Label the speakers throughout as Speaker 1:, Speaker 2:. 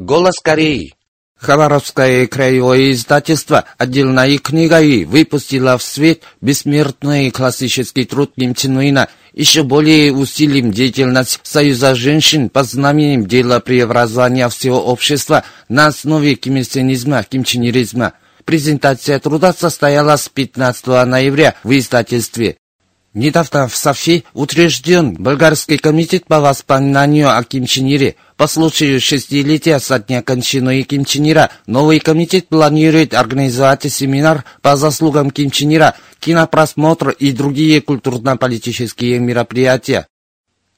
Speaker 1: Голос Кореи. Хабаровское краевое издательство отдельной книгой выпустило в свет бессмертный классический труд Ким Чен Ына, еще более усилим деятельность Союза женщин по знаменем дела преобразования всего общества на основе кимильсенизма, кимченеризма. Презентация труда состоялась 15 ноября в издательстве. Недавно в Софи утвержден Болгарский комитет по воспоминанию о Ким Чен Ире. По случаю шестилетия со дня кончины Ким Чен Ира, новый комитет планирует организовать семинар по заслугам Ким Чен Ира, кинопросмотр и другие культурно-политические мероприятия.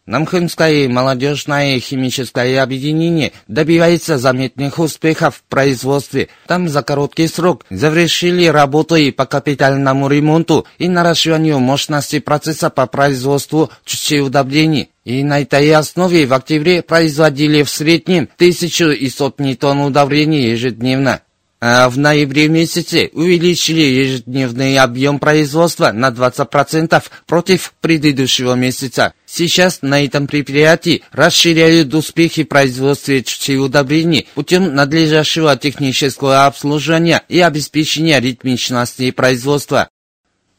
Speaker 1: Намхынское молодежное химическое объединение добивается заметных успехов в производстве. Там за короткий срок завершили работу и по капитальному ремонту и наращиванию мощности процесса по производству чучей удобрений. И на этой основе в октябре производили в среднем тысячу и сотни тонн удобрений ежедневно в ноябре месяце увеличили ежедневный объем производства на 20% против предыдущего месяца. Сейчас на этом предприятии расширяют успехи чучей удобрений путем надлежащего технического обслуживания и обеспечения ритмичности производства.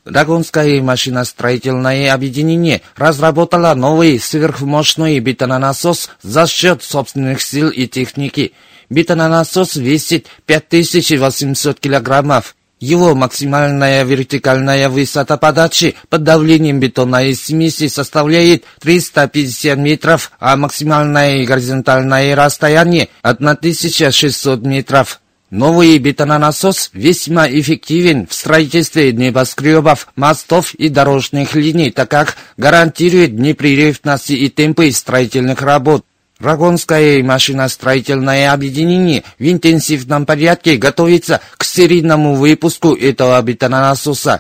Speaker 1: Рагонское машиностроительное объединение разработало новый сверхмощный бетононасос за счет собственных сил и техники – Бетононасос весит 5800 килограммов. Его максимальная вертикальная высота подачи под давлением бетонной смеси составляет 350 метров, а максимальное горизонтальное расстояние 1600 метров. Новый бетононасос весьма эффективен в строительстве небоскребов, мостов и дорожных линий, так как гарантирует непрерывность и темпы строительных работ. Рагонское машиностроительное объединение в интенсивном порядке готовится к серийному выпуску этого бетононасоса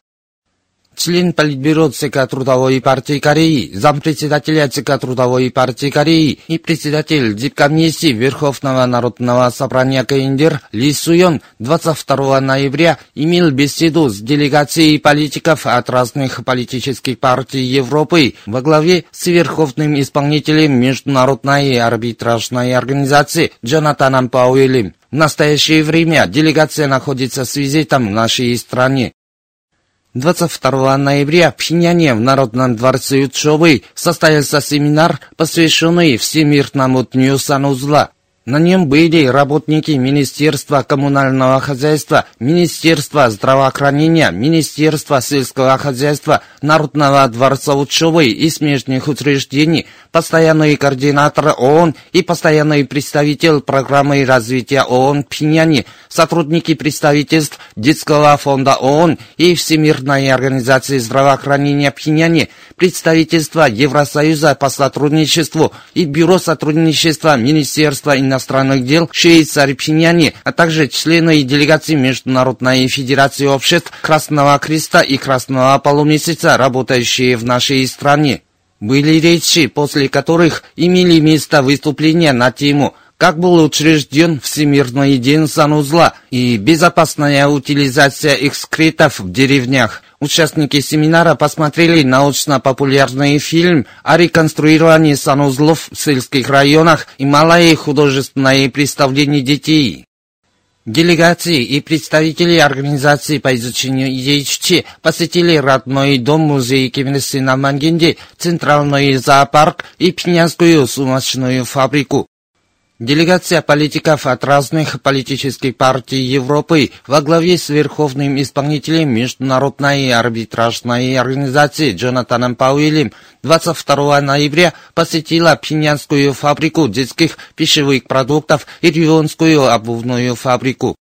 Speaker 1: член Политбюро ЦК Трудовой партии Кореи, зампредседателя ЦК Трудовой партии Кореи и председатель Дипкомиссии Верховного Народного Собрания КНДР Ли Суйон 22 ноября имел беседу с делегацией политиков от разных политических партий Европы во главе с Верховным исполнителем Международной арбитражной организации Джонатаном Пауэлем. В настоящее время делегация находится с визитом в нашей стране. 22 ноября в Пхеньяне в Народном дворце учебы состоялся семинар, посвященный Всемирному дню санузла. На нем были работники Министерства коммунального хозяйства, Министерства здравоохранения, Министерства сельского хозяйства, Народного дворца учебы и смежных учреждений, постоянный координатор ООН и постоянный представитель программы развития ООН Пхеньяне, сотрудники представительств Детского фонда ООН и Всемирной организации здравоохранения Пхеньяне, представительства Евросоюза по сотрудничеству и Бюро сотрудничества Министерства иностранных дел Швейцарии Пхеньяне, а также члены делегации Международной Федерации обществ Красного Креста и Красного Полумесяца, работающие в нашей стране. Были речи, после которых имели место выступления на тему как был учрежден Всемирный день санузла и безопасная утилизация экскретов в деревнях. Участники семинара посмотрели научно-популярный фильм о реконструировании санузлов в сельских районах и малое художественное представление детей. Делегации и представители организации по изучению ЕЧ посетили родной дом музея Ким Ир Сына центральный зоопарк и пнянскую сумочную фабрику. Делегация политиков от разных политических партий Европы во главе с верховным исполнителем Международной арбитражной организации Джонатаном Пауэлем 22 ноября посетила Пинянскую фабрику детских пищевых продуктов и Рионскую обувную фабрику.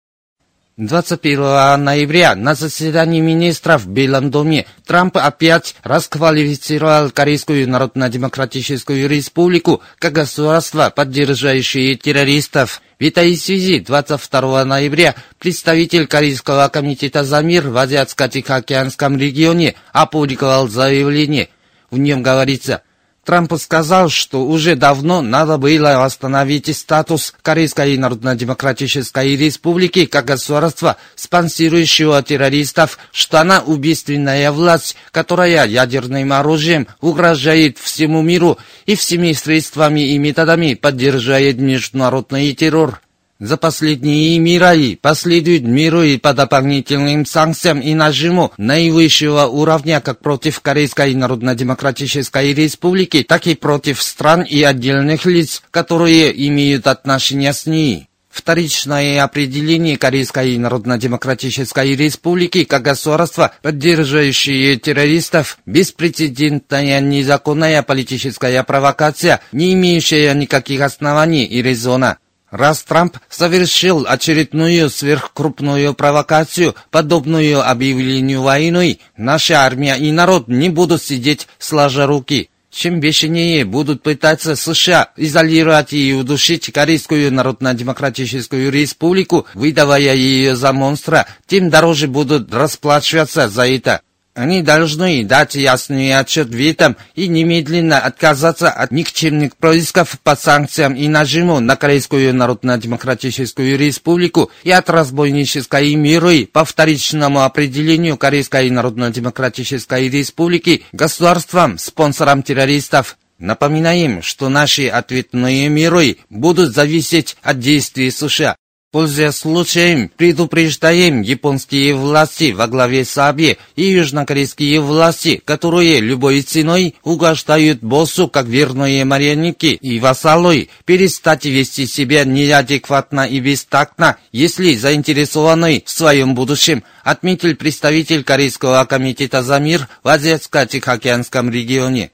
Speaker 1: 21 ноября на заседании министров в Белом доме Трамп опять расквалифицировал Корейскую Народно-Демократическую Республику как государство, поддерживающее террористов. В этой связи 22 ноября представитель Корейского комитета за мир в Азиатско-Тихоокеанском регионе опубликовал заявление. В нем говорится – Трамп сказал, что уже давно надо было восстановить статус Корейской Народно-Демократической Республики как государства, спонсирующего террористов, что она убийственная власть, которая ядерным оружием угрожает всему миру и всеми средствами и методами поддерживает международный террор. За последние мира последуют миру и по дополнительным санкциям и нажиму наивысшего уровня как против Корейской Народно-Демократической Республики, так и против стран и отдельных лиц, которые имеют отношение с ней. Вторичное определение Корейской Народно-Демократической Республики как государства, поддерживающее террористов, беспрецедентная незаконная политическая провокация, не имеющая никаких оснований и резона. Раз Трамп совершил очередную сверхкрупную провокацию, подобную объявлению войны, наша армия и народ не будут сидеть сложа руки. Чем бешенее будут пытаться США изолировать и удушить Корейскую Народно-Демократическую Республику, выдавая ее за монстра, тем дороже будут расплачиваться за это. Они должны дать ясный отчет в этом и немедленно отказаться от никчемных происков по санкциям и нажиму на Корейскую Народно-Демократическую Республику и от разбойнической миры по вторичному определению Корейской Народно-Демократической Республики государством, спонсором террористов. Напоминаем, что наши ответные миры будут зависеть от действий США. Пользуясь случаем, предупреждаем японские власти во главе с Абе и южнокорейские власти, которые любой ценой угождают боссу как верные марионетки и вассалы, перестать вести себя неадекватно и бестактно, если заинтересованы в своем будущем, отметил представитель Корейского комитета за мир в Азиатско-Тихоокеанском регионе.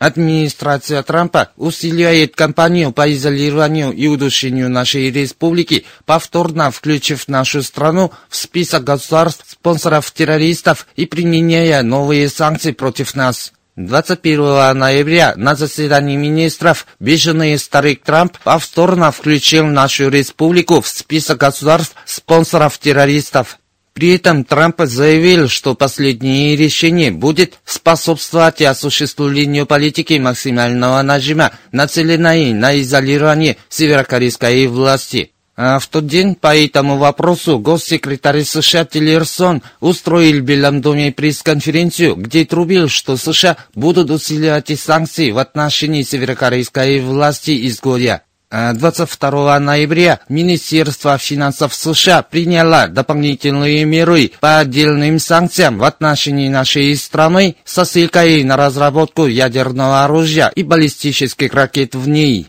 Speaker 1: Администрация Трампа усиливает кампанию по изолированию и удушению нашей республики, повторно включив нашу страну в список государств, спонсоров террористов и применяя новые санкции против нас. 21 ноября на заседании министров беженный старик Трамп повторно включил нашу республику в список государств, спонсоров террористов. При этом Трамп заявил, что последнее решение будет способствовать осуществлению политики максимального нажима, нацеленной на изолирование северокорейской власти. А в тот день по этому вопросу госсекретарь США Тиллерсон устроил в Белом доме пресс-конференцию, где трубил, что США будут усиливать санкции в отношении северокорейской власти изгоя. 22 а ноября Министерство финансов США приняло дополнительные меры по отдельным санкциям в отношении нашей страны со ссылкой на разработку ядерного оружия и баллистических ракет в ней.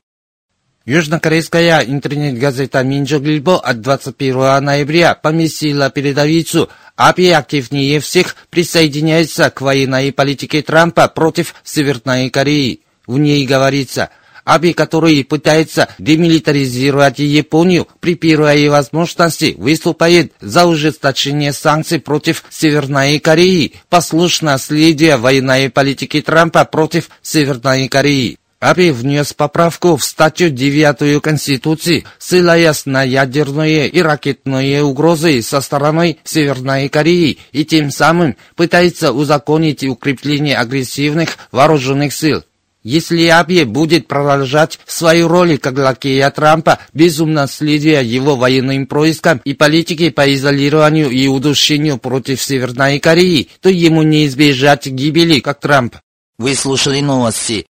Speaker 1: Южнокорейская интернет-газета Минджоглибо от 21 ноября поместила передовицу «АПИ активнее всех присоединяется к военной политике Трампа против Северной Кореи». В ней говорится – Аби, который пытается демилитаризировать Японию при первой возможности, выступает за ужесточение санкций против Северной Кореи, послушно следуя военной политике Трампа против Северной Кореи. Аби внес поправку в статью 9 Конституции, ссылаясь на ядерные и ракетные угрозы со стороны Северной Кореи и тем самым пытается узаконить укрепление агрессивных вооруженных сил. Если Абье будет продолжать свою роль как лакея Трампа, безумно следуя его военным проискам и политике по изолированию и удушению против Северной Кореи, то ему не избежать гибели, как Трамп.
Speaker 2: Вы слушали новости.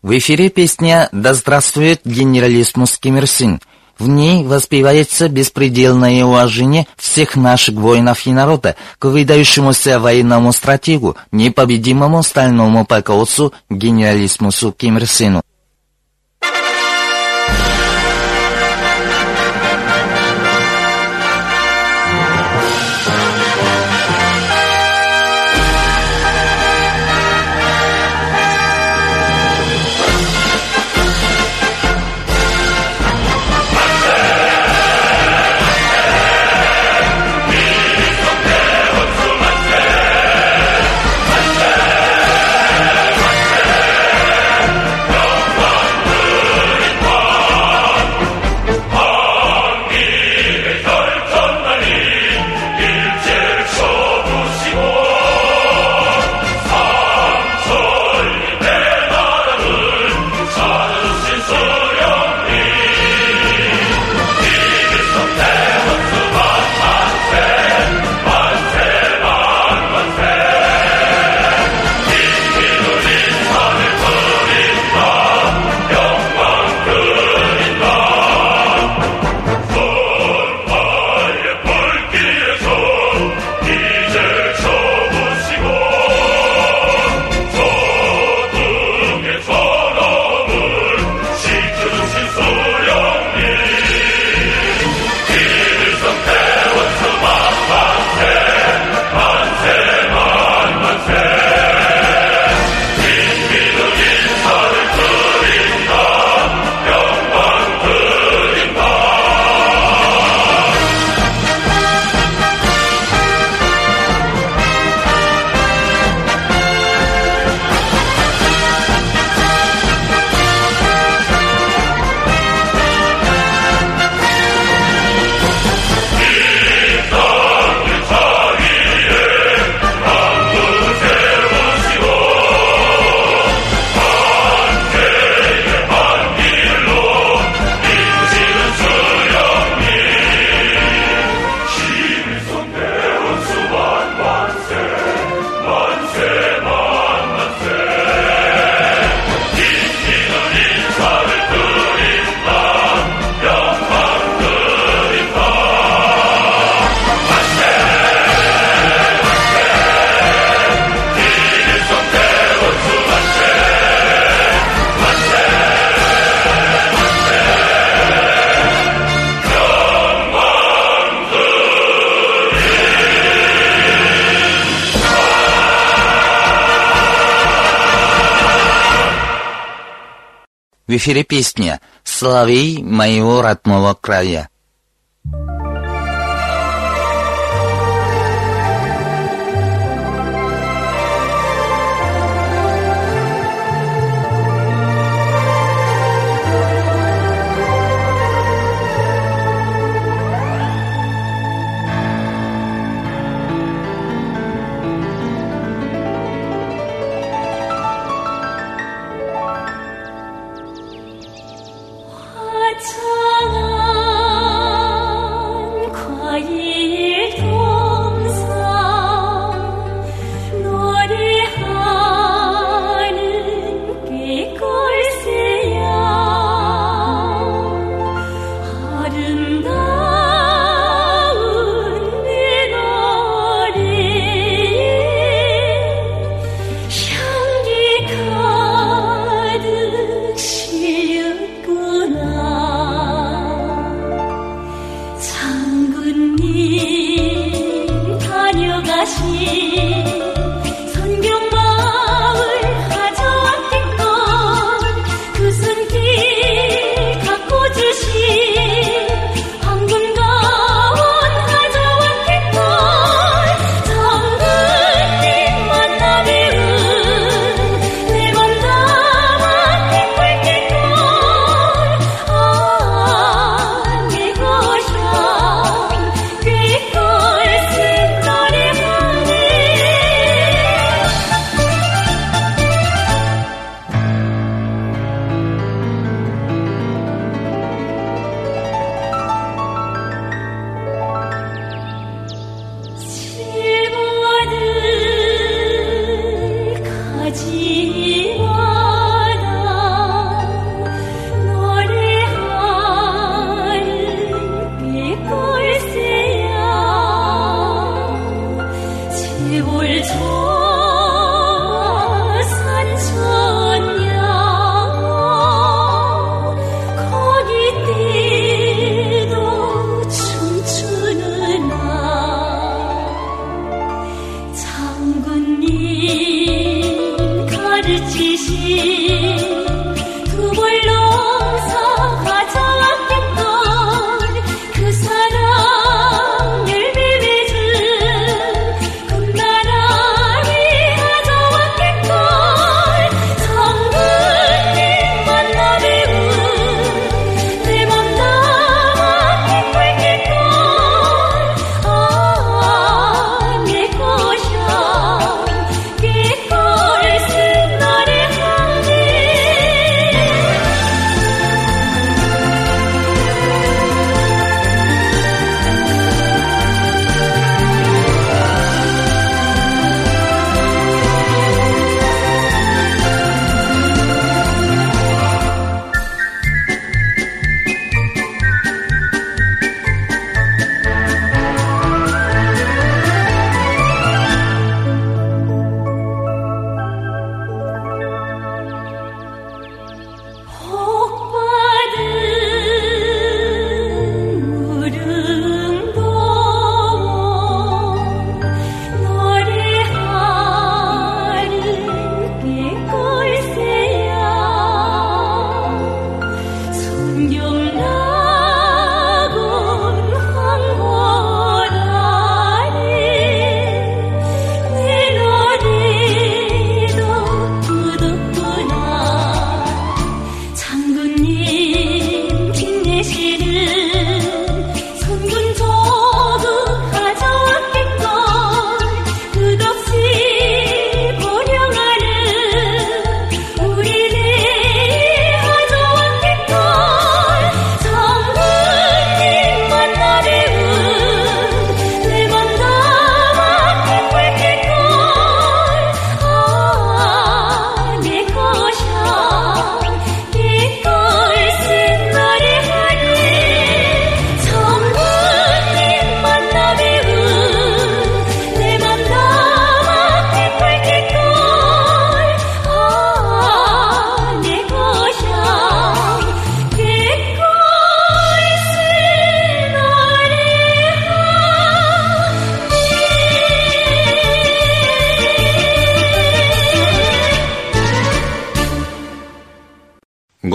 Speaker 2: В эфире песня «Да здравствует генералиссимус Ким Ир Син», в ней воспевается беспредельное уважение всех наших воинов и народа к выдающемуся военному стратегу, непобедимому стальному полководцу генералиссимусу Ким Ир Сену. В эфире песня «Славей моего родного края».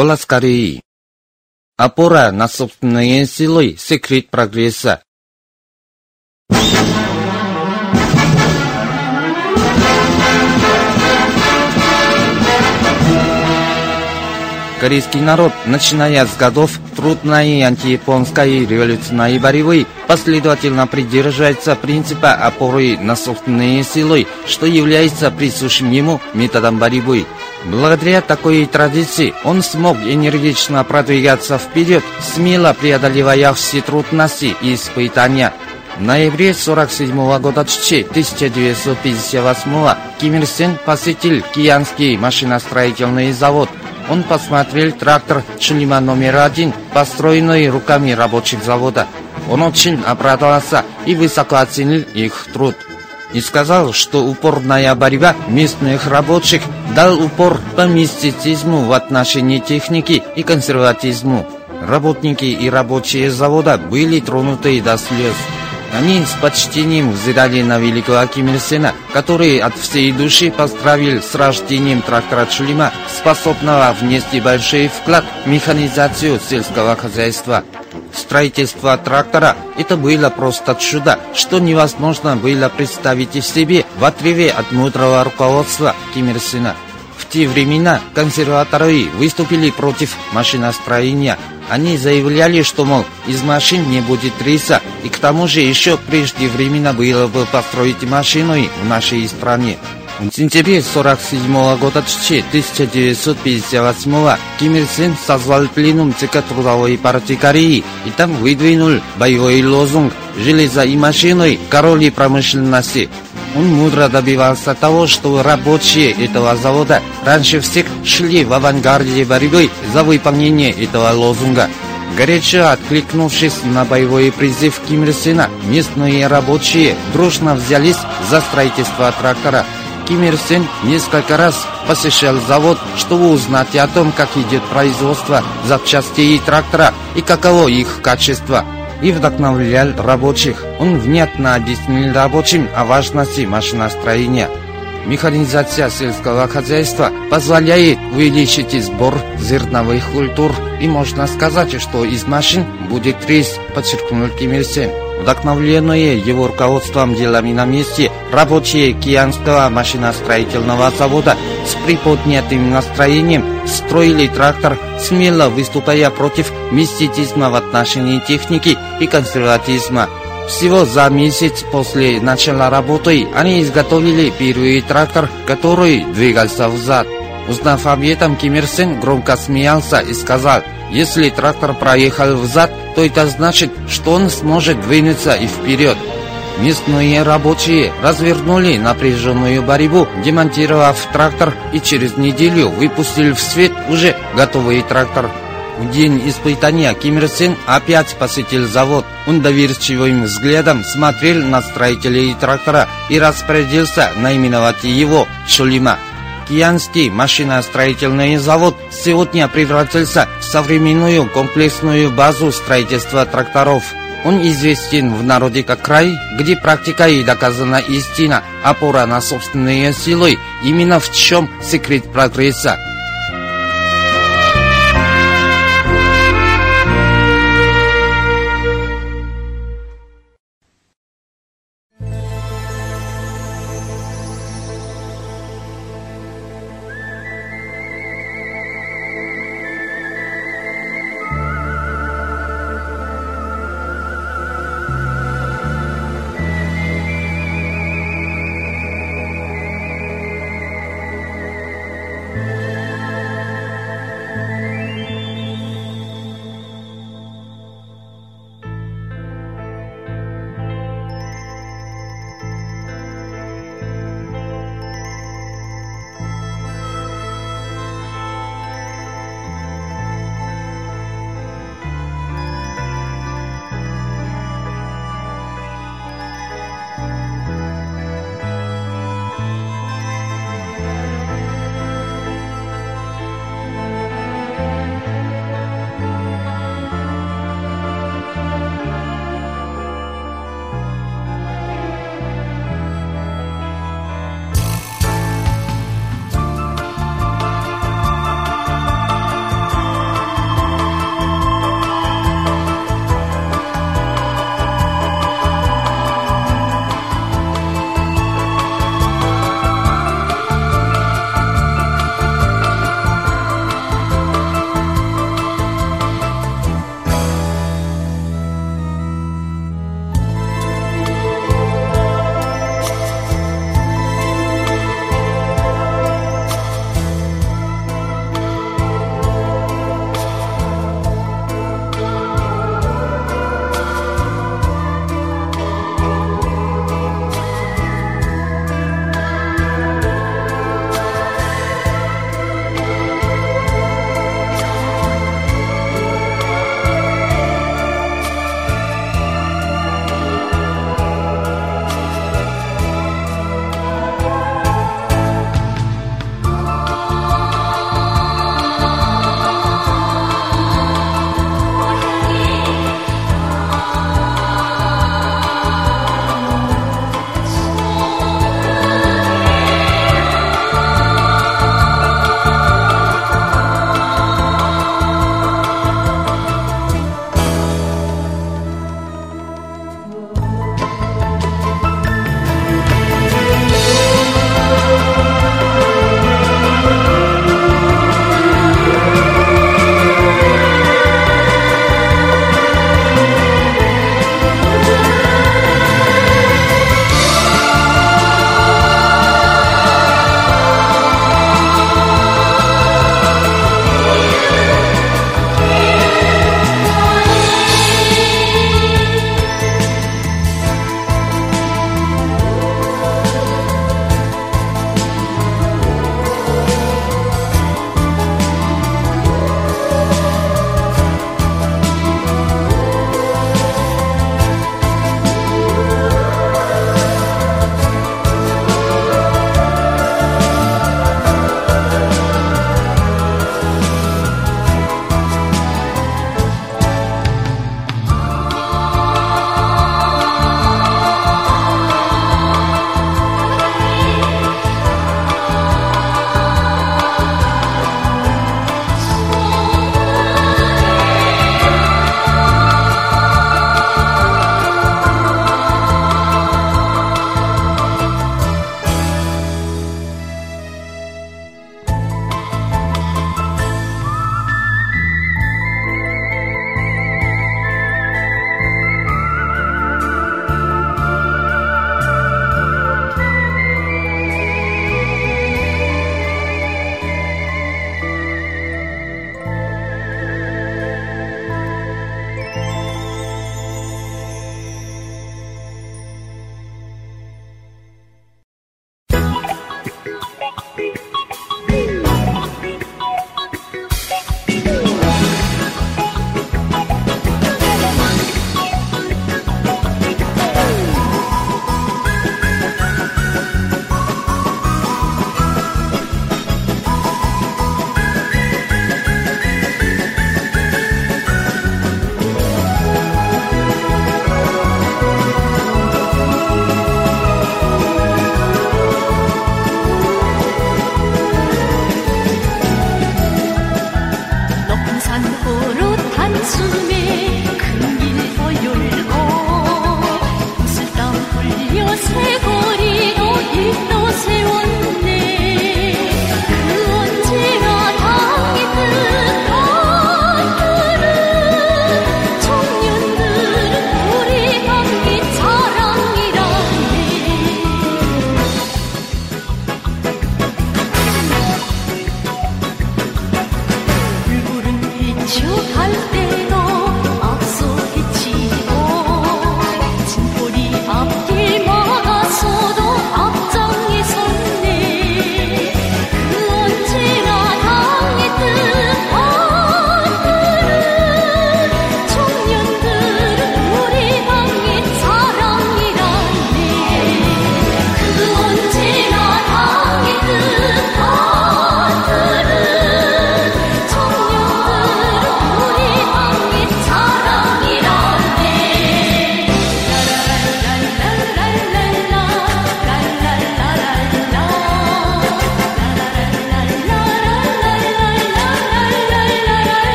Speaker 1: Голос Кореи. Опора на собственные силы – секрет прогресса. Корейский народ, начиная с годов трудной антияпонской революционной борьбы, последовательно придерживается принципа опоры на собственные силы, что является присущим ему методом борьбы. Благодаря такой традиции он смог энергично продвигаться вперед, смело преодолевая все трудности и испытания. В ноябре 47 года 1958 Ким Ир Сен посетил Киянский машиностроительный завод, он посмотрел трактор Чулима номер один, построенный руками рабочих завода. Он очень обрадовался и высоко оценил их труд. И сказал, что упорная борьба местных рабочих дал упор по мистицизму в отношении техники и консерватизму. Работники и рабочие завода были тронуты до слез. Они с почтением взирали на великого Ким Ир Сена, который от всей души поздравил с рождением трактора Чулима, способного внести большой вклад в механизацию сельского хозяйства. Строительство трактора – это было просто чудо, что невозможно было представить себе в отрыве от мудрого руководства Ким Ир Сена. В те времена консерваторы выступили против машиностроения. Они заявляли, что, мол, из машин не будет риса, и к тому же еще прежде временно было бы построить машину в нашей стране. В сентябре 47 года 1958 Ким Ир Сен созвал пленум ЦК Трудовой партии Кореи и там выдвинул боевой лозунг «Железо и машины – короли промышленности». Он мудро добивался того, что рабочие этого завода раньше всех шли в авангарде борьбы за выполнение этого лозунга. Горячо откликнувшись на боевой призыв Ким Ир Сена, местные рабочие дружно взялись за строительство трактора. Ким Ир Сен несколько раз посещал завод, чтобы узнать о том, как идет производство запчастей трактора и каково их качество и вдохновлял рабочих. Он внятно объяснил рабочим о важности машиностроения. Механизация сельского хозяйства позволяет увеличить сбор зерновых культур, и можно сказать, что из машин будет рис, подчеркнул Ким Ир Сен. Вдохновленные его руководством делами на месте, рабочие Киянского машиностроительного завода с приподнятым настроением строили трактор, смело выступая против мистицизма в отношении техники и консерватизма. Всего за месяц после начала работы они изготовили первый трактор, который двигался взад. Узнав об этом, Ким Ир Сен громко смеялся и сказал, если трактор проехал взад, то это значит, что он сможет двинуться и вперед. Местные рабочие развернули напряженную борьбу, демонтировав трактор и через неделю выпустили в свет уже готовый трактор. В день испытания Ким Ир Сен опять посетил завод. Он доверчивым взглядом смотрел на строителей трактора и распорядился наименовать его Шулима. Киянский машиностроительный завод сегодня превратился в современную комплексную базу строительства тракторов. Он известен в народе как край, где практика и доказана истина, опора на собственные силы, именно в чем секрет прогресса.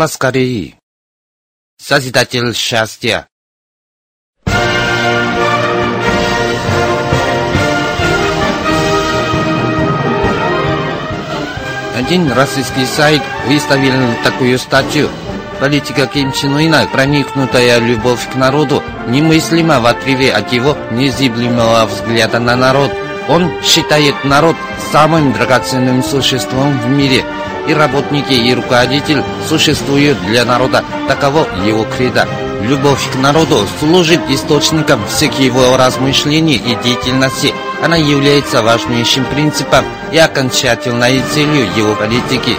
Speaker 1: Голос Кореи. Созидатель счастья. Один российский сайт выставил такую статью. Политика Ким Чен Ына, проникнутая любовь к народу, немыслима в отрыве от его незыблемого взгляда на народ. Он считает народ самым драгоценным существом в мире, и работники, и руководитель существуют для народа. Таково его кредо. Любовь к народу служит источником всех его размышлений и деятельности. Она является важнейшим принципом и окончательной целью его политики.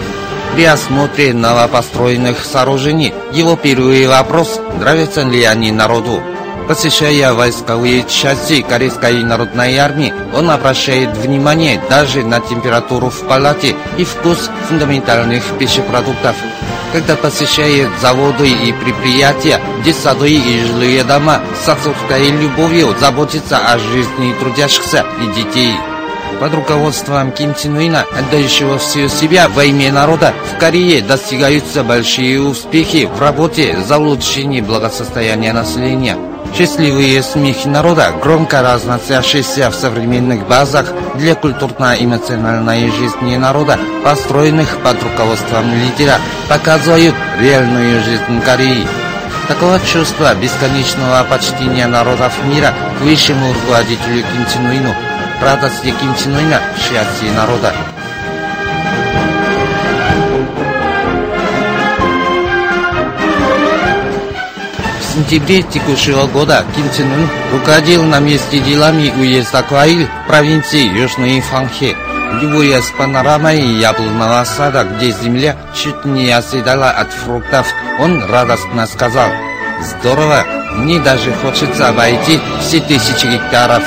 Speaker 1: При осмотре новопостроенных сооружений его первый вопрос – нравятся ли они народу. Посещая войсковые части Корейской народной армии, он обращает внимание даже на температуру в палате и вкус фундаментальных пищепродуктов. Когда посещает заводы и предприятия, детсады и жилые дома, с отцовской любовью заботится о жизни трудящихся и детей. Под руководством Ким Чен Ына, отдающего все себя во имя народа, в Корее достигаются большие успехи в работе за улучшение благосостояния населения. Счастливые смехи народа, громко разносящиеся в современных базах для культурно-эмоциональной жизни народа, построенных под руководством лидера, показывают реальную жизнь Кореи. Такого чувства бесконечного почтения народов мира к высшему руководителю Ким Чен Ыну, радости Ким Чен Ына, счастье народа. Сентябре текущего года Ким Чен Ын руководил на месте делами уезда Кваиль провинции Южной Фанхе. Любуясь панорамой яблонного сада, где земля чуть не оседала от фруктов, он радостно сказал «Здорово, мне даже хочется обойти все тысячи гектаров.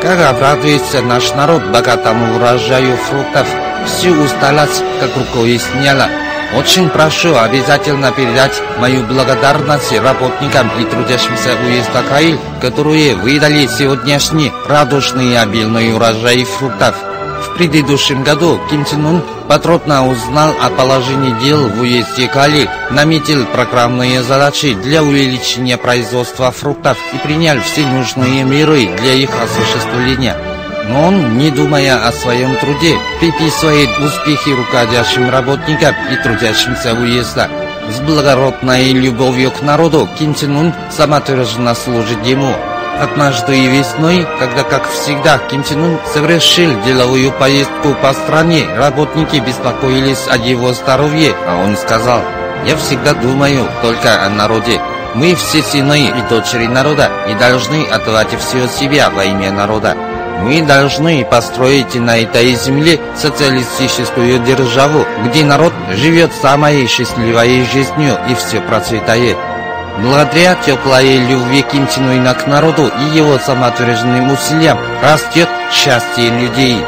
Speaker 1: Как обрадуется наш народ богатому урожаю фруктов, всю усталость как рукой сняла». Очень прошу обязательно передать мою благодарность работникам и трудящимся уезда Каиль, которые выдали сегодняшний радушный и обильный урожай фруктов. В предыдущем году Ким Чен Ун подробно узнал о положении дел в уезде Кали, наметил программные задачи для увеличения производства фруктов и принял все нужные меры для их осуществления. Но он, не думая о своем труде, приписывает успехи руководящим работникам и трудящимся уезда. С благородной любовью к народу Ким Чен Ун самоотверженно служит ему. Однажды и весной, когда, как всегда, Ким Чен Ун совершил деловую поездку по стране, работники беспокоились о его здоровье, а он сказал, «Я всегда думаю только о народе. Мы все сыны и дочери народа и должны отдавать все себя во имя народа. Мы должны построить на этой земле социалистическую державу, где народ живет самой счастливой жизнью и все процветает. Благодаря теплой любви Ким Чен Ына к народу и его самоотверженным усилиям растет счастье людей.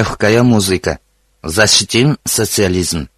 Speaker 2: Легкая музыка. Защитим социализм.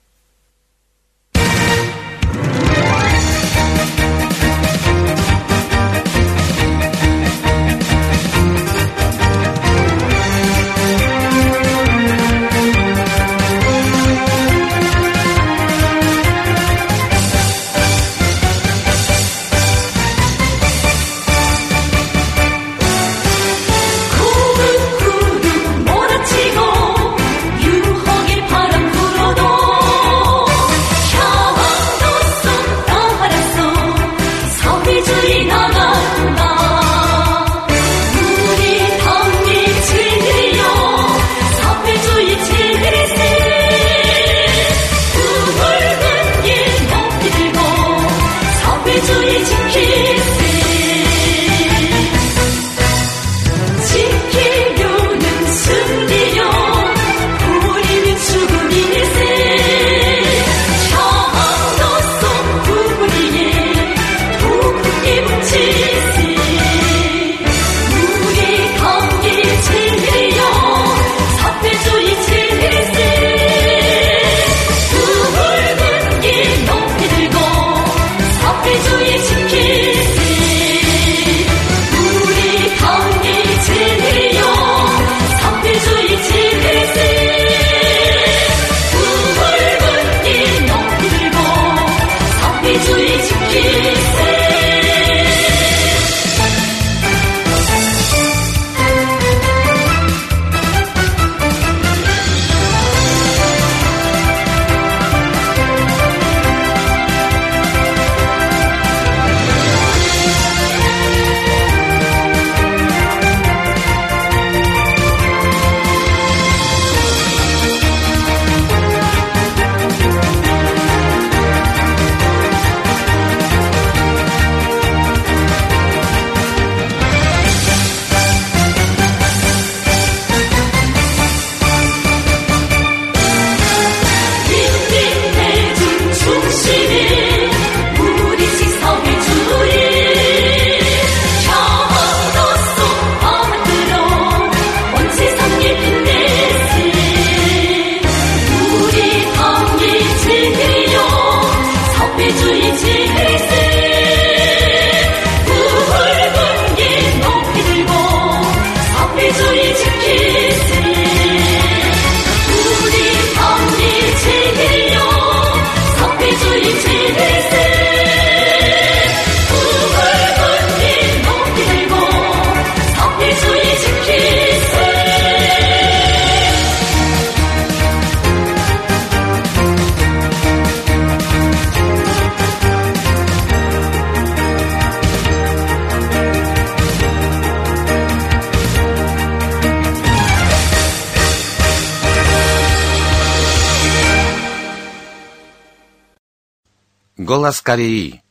Speaker 1: Голос Кореи.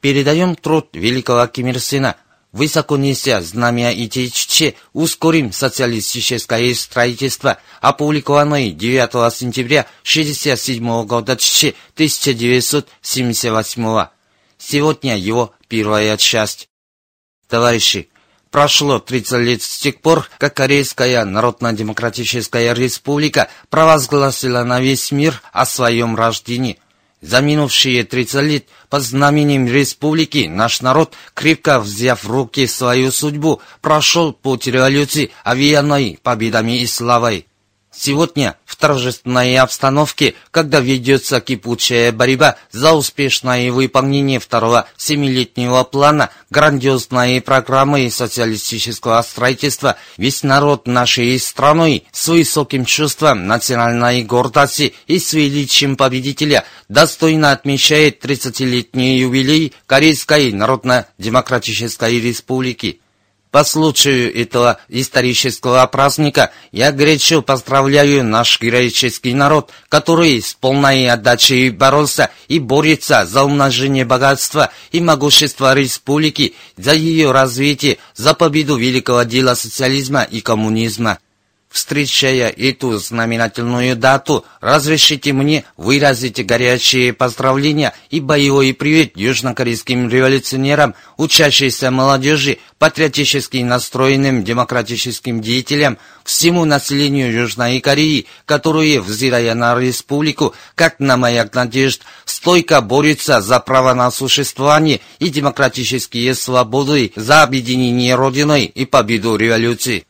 Speaker 1: Передаем труд великого Ким Ир Сена, высоко неся знамя и течче, ускорим социалистическое строительство, опубликованное 9 сентября 1967 года 1978. Сегодня его первая часть. Товарищи, Прошло 30 лет с тех пор, как Корейская Народно-Демократическая Республика провозгласила на весь мир о своем рождении. За минувшие 30 лет под знаменем республики наш народ, крепко взяв в руки свою судьбу, прошел путь революции, овеянной победами и славой. Сегодня, в торжественной обстановке, когда ведется кипучая борьба за успешное выполнение второго семилетнего плана грандиозной программы социалистического строительства, весь народ нашей страны с высоким чувством национальной гордости и с величием победителя достойно отмечает 30-летний юбилей Корейской Народно-Демократической Республики. По случаю этого исторического праздника я горячо поздравляю наш героический народ, который с полной отдачей боролся и борется за умножение богатства и могущества республики, за ее развитие, за победу великого дела социализма и коммунизма. Встречая эту знаменательную дату, разрешите мне выразить горячие поздравления и боевой привет южнокорейским революционерам, учащейся молодежи, патриотически настроенным демократическим деятелям, всему населению Южной Кореи, которые, взирая на республику, как на маяк надежд, стойко борются за право на существование и демократические свободы, за объединение Родиной и победу революции.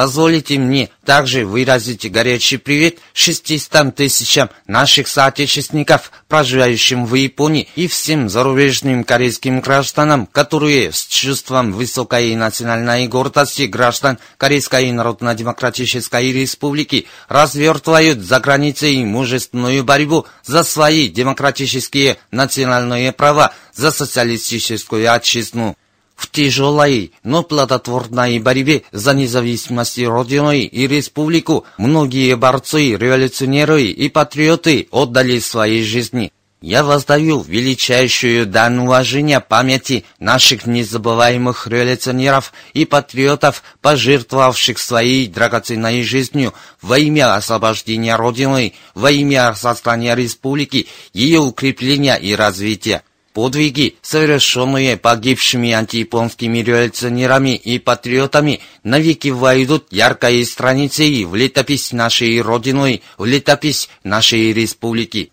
Speaker 1: Позволите мне также выразить горячий привет 600 тысячам наших соотечественников, проживающим в Японии, и всем зарубежным корейским гражданам, которые с чувством высокой национальной гордости граждан Корейской Народно-Демократической Республики развертывают за границей мужественную борьбу за свои демократические национальные права, за социалистическую отчизну в тяжелой, но плодотворной борьбе за независимость Родины и Республику многие борцы, революционеры и патриоты отдали свои жизни. Я воздаю величайшую дан уважения памяти наших незабываемых революционеров и патриотов, пожертвовавших своей драгоценной жизнью во имя освобождения Родины, во имя создания республики, ее укрепления и развития. Подвиги, совершенные погибшими антияпонскими революционерами и патриотами, навеки войдут яркой страницей в летопись нашей Родины, в летопись нашей республики.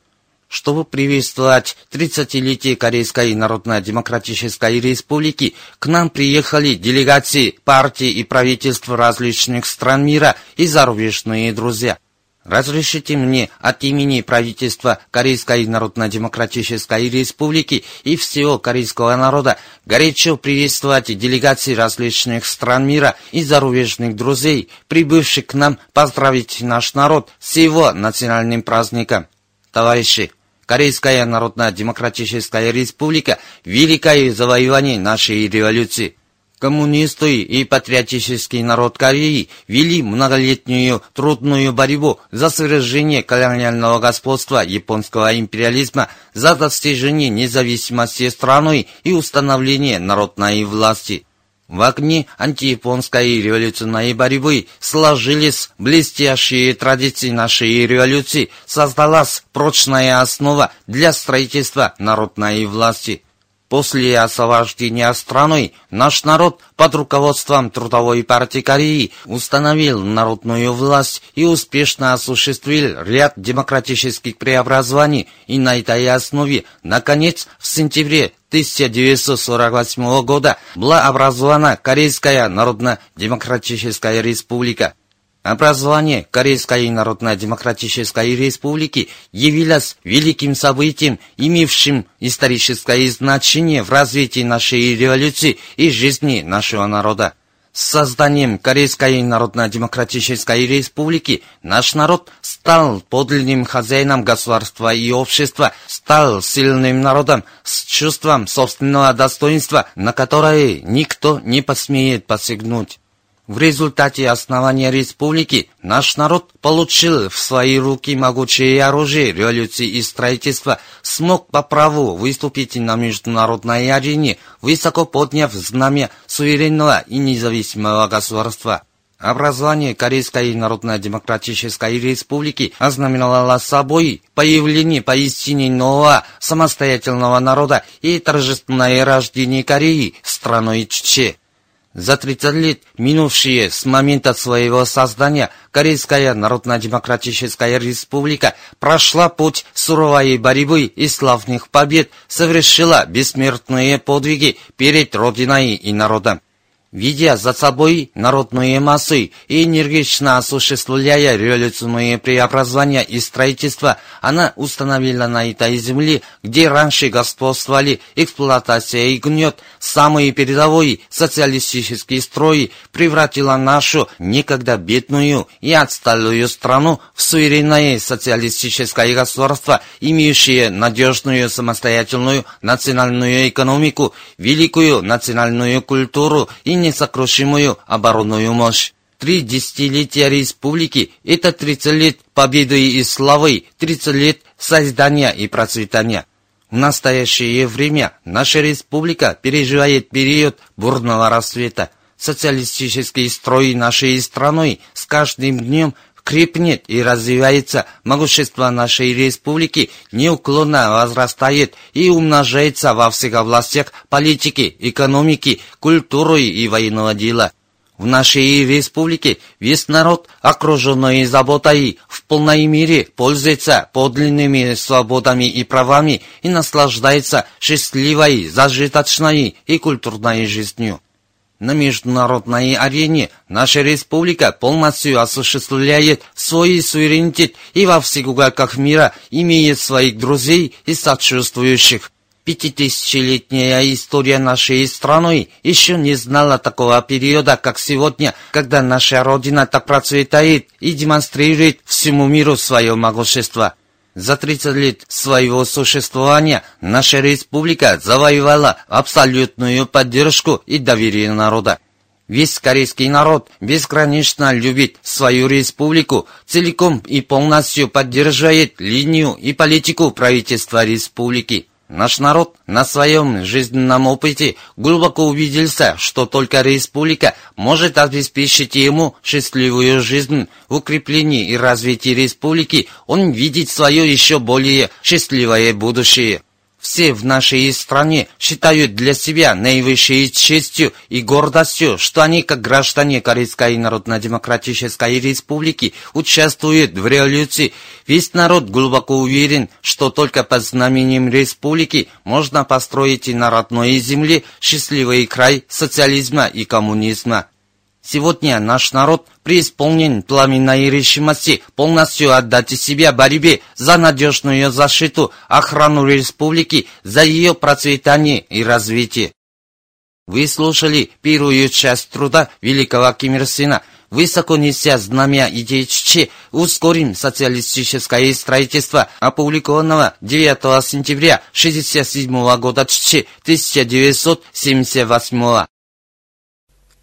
Speaker 1: Чтобы приветствовать 30-летие Корейской Народно-Демократической Республики, к нам приехали делегации партий и правительств различных стран мира и зарубежные друзья – Разрешите мне от имени правительства Корейской Народно-Демократической Республики и всего корейского народа горячо приветствовать делегации различных стран мира и зарубежных друзей, прибывших к нам поздравить наш народ с его национальным праздником. Товарищи, Корейская Народно-Демократическая Республика – великое завоевание нашей революции. Коммунисты и патриотический народ Кореи вели многолетнюю трудную борьбу за свержение колониального господства японского империализма, за достижение независимости страны и установление народной власти. В огне антияпонской революционной борьбы сложились блестящие традиции нашей революции, создалась прочная основа для строительства народной власти – После освобождения страны наш народ под руководством Трудовой партии Кореи установил народную власть и успешно осуществил ряд демократических преобразований и на этой основе, наконец, в сентябре 1948 года была образована Корейская Народно-Демократическая Республика. Образование Корейской Народно-Демократической Республики явилось великим событием, имевшим историческое значение в развитии нашей революции и жизни нашего народа. С созданием Корейской Народно-Демократической Республики наш народ стал подлинным хозяином государства и общества, стал сильным народом с чувством собственного достоинства, на которое никто не посмеет посягнуть. В результате основания республики наш народ получил в свои руки могучее оружие революции и строительства, смог по праву выступить на международной арене, высоко подняв знамя суверенного и независимого государства. Образование Корейской Народно-Демократической Республики ознаменовало собой появление поистине нового самостоятельного народа и торжественное рождение Кореи страной Чче. За 30 лет, минувшие с момента своего создания, Корейская Народно-Демократическая Республика прошла путь суровой борьбы и славных побед, совершила бессмертные подвиги перед Родиной и народом. Видя за собой народные массы и энергично осуществляя революционные преобразования и строительство, она установила на этой земле, где раньше господствовали эксплуатация и гнет, самые передовые социалистические строи, превратила нашу некогда бедную и отсталую страну в суверенное социалистическое государство, имеющее надежную самостоятельную национальную экономику, великую национальную культуру и несокрушимую оборонную мощь. Три десятилетия республики – это 30 лет победы и славы, 30 лет создания и процветания. В настоящее время наша республика переживает период бурного рассвета. социалистический строй нашей страны с каждым днем крепнет и развивается, могущество нашей республики неуклонно возрастает и умножается во всех областях политики, экономики, культуры и военного дела. В нашей республике весь народ, окруженный заботой, в полной мере пользуется подлинными свободами и правами и наслаждается счастливой, зажиточной и культурной жизнью. На международной арене наша республика полностью осуществляет свой суверенитет и во всех уголках мира имеет своих друзей и сочувствующих. Пятитысячелетняя история нашей страны еще не знала такого периода, как сегодня, когда наша Родина так процветает и демонстрирует всему миру свое могущество. За 30 лет своего существования наша республика завоевала абсолютную поддержку и доверие народа. Весь корейский народ безгранично любит свою республику, целиком и полностью поддерживает линию и политику правительства республики. Наш народ на своем жизненном опыте глубоко убедился, что только республика может обеспечить ему счастливую жизнь. В укреплении и развитии республики он видит свое еще более счастливое будущее. Все в нашей стране считают для себя наивысшей честью и гордостью, что они, как граждане Корейской Народно-Демократической Республики, участвуют в революции. Весь народ глубоко уверен, что только под знаменем республики можно построить и на родной земле счастливый край социализма и коммунизма. Сегодня наш народ преисполнен пламенной решимости полностью отдать себя борьбе за надежную защиту, охрану республики, за ее процветание и развитие. Вы слушали первую часть труда великого Ким Ир Сына. Высоко неся знамя идеи ЧЧ, ускорим социалистическое строительство, опубликованного 9 сентября 1967 года ЧЧ 1978